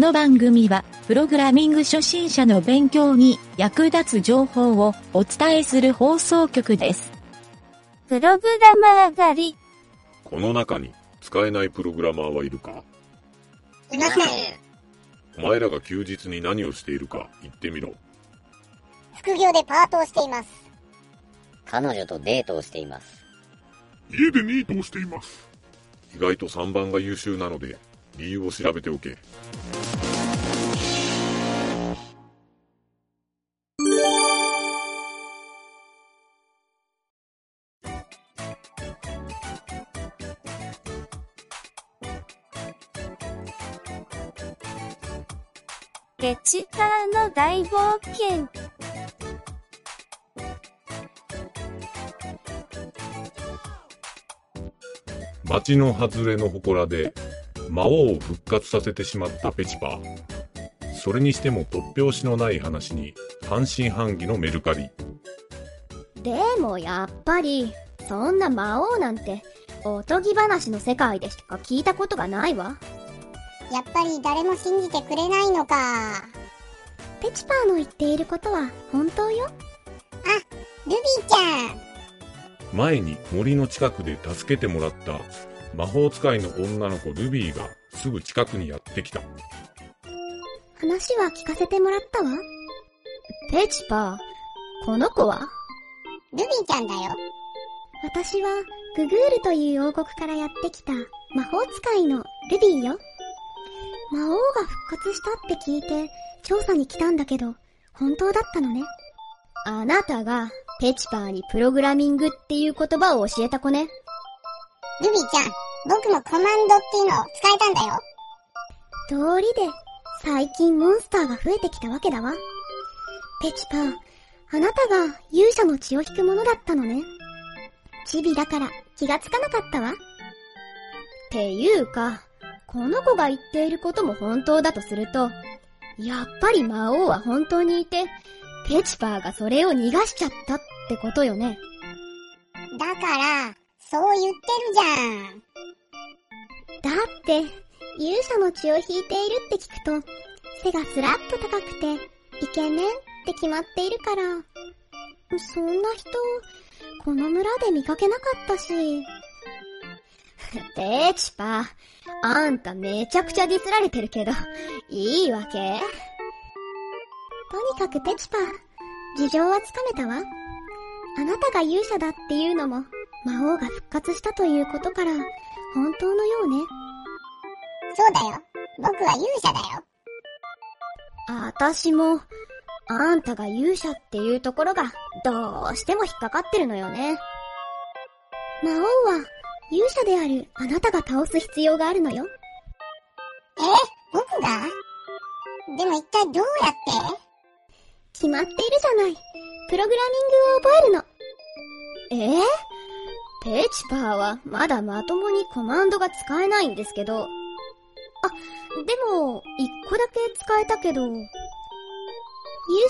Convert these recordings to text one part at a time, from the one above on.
の番組は、プログラミング初心者の勉強に役立つ情報をお伝えする放送局です。プログラマー狩り。この中に使えないプログラマーはいるか？いません。お前らが休日に何をしているか言ってみろ。副業でパートをしています。彼女とデートをしています。家でニートをしています。意外と3番が優秀なので、理由を調べておけ。ゲチカーの大冒険。町の外れの祠で魔王を復活させてしまったペチパー。それにしても突拍子のない話に半信半疑のメルカリ。でもやっぱり、そんな魔王なんて、おとぎ話の世界でしか聞いたことがないわ。やっぱり誰も信じてくれないのか。ペチパーの言っていることは本当よ？ルビーちゃん。前に森の近くで助けてもらった魔法使いの女の子ルビーがすぐ近くにやってきた。話は聞かせてもらったわ。ペチパー、この子は？ルビーちゃんだよ。私はググールという王国からやってきた魔法使いのルビーよ。魔王が復活したって聞いて調査に来たんだけど、本当だったのね。あなたがペチパーにプログラミングっていう言葉を教えた子ね。ルビーちゃん、僕もコマンドっていうのを使えたんだよ。通りで最近モンスターが増えてきたわけだわ。ペチパー、あなたが勇者の血を引くものだったのね。チビだから気がつかなかったわ。っていうか、この子が言っていることも本当だとすると、やっぱり魔王は本当にいて、ペチパーがそれを逃がしちゃったってことよね。だから、そう言ってるじゃん。だって、勇者の血を引いているって聞くと、背がスラッと高くて、イケメンって決まっているから、そんな人、この村で見かけなかったし。ペチパ、あんためちゃくちゃディスられてるけど、いいわけとにかくペチパ、事情はつかめたわ。あなたが勇者だっていうのも、魔王が復活したということから、本当のようね。そうだよ。僕は勇者だよ。あたしも、あんたが勇者っていうところが、どうしても引っかかってるのよね。魔王は、勇者であるあなたが倒す必要があるのよ。え？僕が？でも一体どうやって？決まっているじゃない。プログラミングを覚えるの。え？ペチパーはまだまともにコマンドが使えないんですけど。あ、でも、一個だけ使えたけど。勇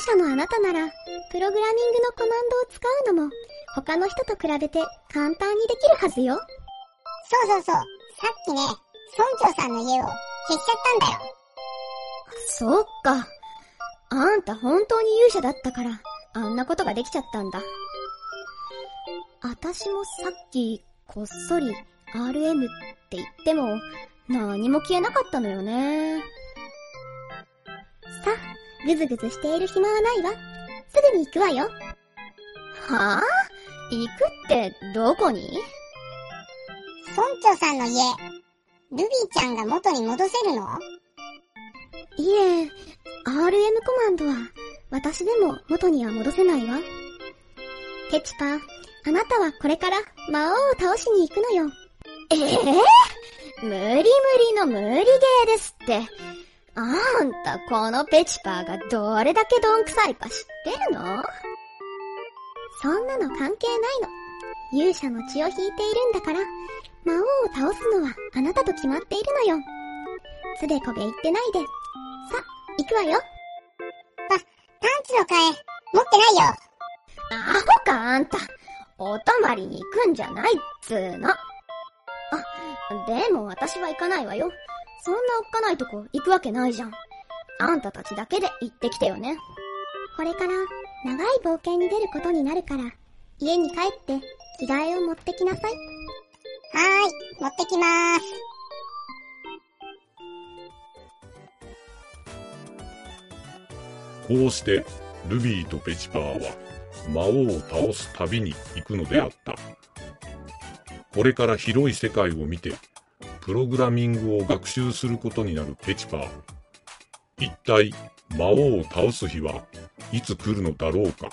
者のあなたなら、プログラミングのコマンドを使うのも、他の人と比べて簡単にできるはずよ。そうそうそう。さっきね、村長さんの家を消しちゃったんだよ。そっか。あんた本当に勇者だったから、あんなことができちゃったんだ。あたしもさっき、こっそり RM って言っても、何も消えなかったのよね。さあ、ぐずぐずしている暇はないわ。すぐに行くわよ。はぁ、行くって、どこに？村長さんの家、ルビーちゃんが元に戻せるの？いえ、RM コマンドは、私でも元には戻せないわ。ペチパー、あなたはこれから魔王を倒しに行くのよ。ええ無理無理の無理ゲーですって。あんた、このペチパーがどれだけどんくさいか知ってるの？そんなの関係ないの。勇者の血を引いているんだから、魔王を倒すのはあなたと決まっているのよ。つべこべ言ってないで。さ、行くわよ。パンツの替え、持ってないよ。アホかあんた。お泊まりに行くんじゃないっつーの。あ、でも私は行かないわよ。そんなおっかないとこ行くわけないじゃん。あんたたちだけで行ってきてよね。これから長い冒険に出ることになるから、家に帰って着替えを持ってきなさい。はーい、持ってきまーす。こうして、ルビーとペチパーは、魔王を倒す旅に行くのであった。これから広い世界を見て、プログラミングを学習することになるペチパー。一体、魔王を倒す日はいつ来るのだろうか。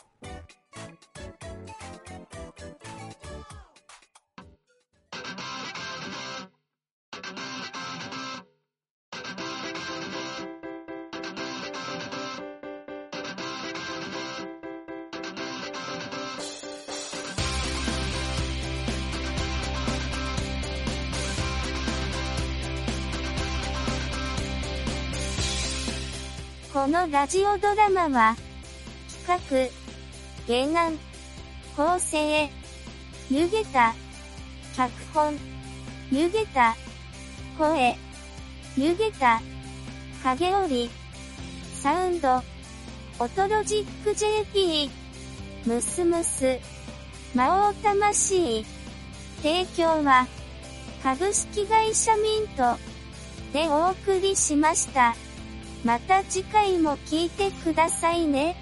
このラジオドラマは、企画、原案、構成、湯げた、脚本、湯げた、声、湯げた、影織、サウンド、オトロジック JP、ムスムス、魔王魂、提供は、株式会社ミント、でお送りしました。また次回も聞いてくださいね。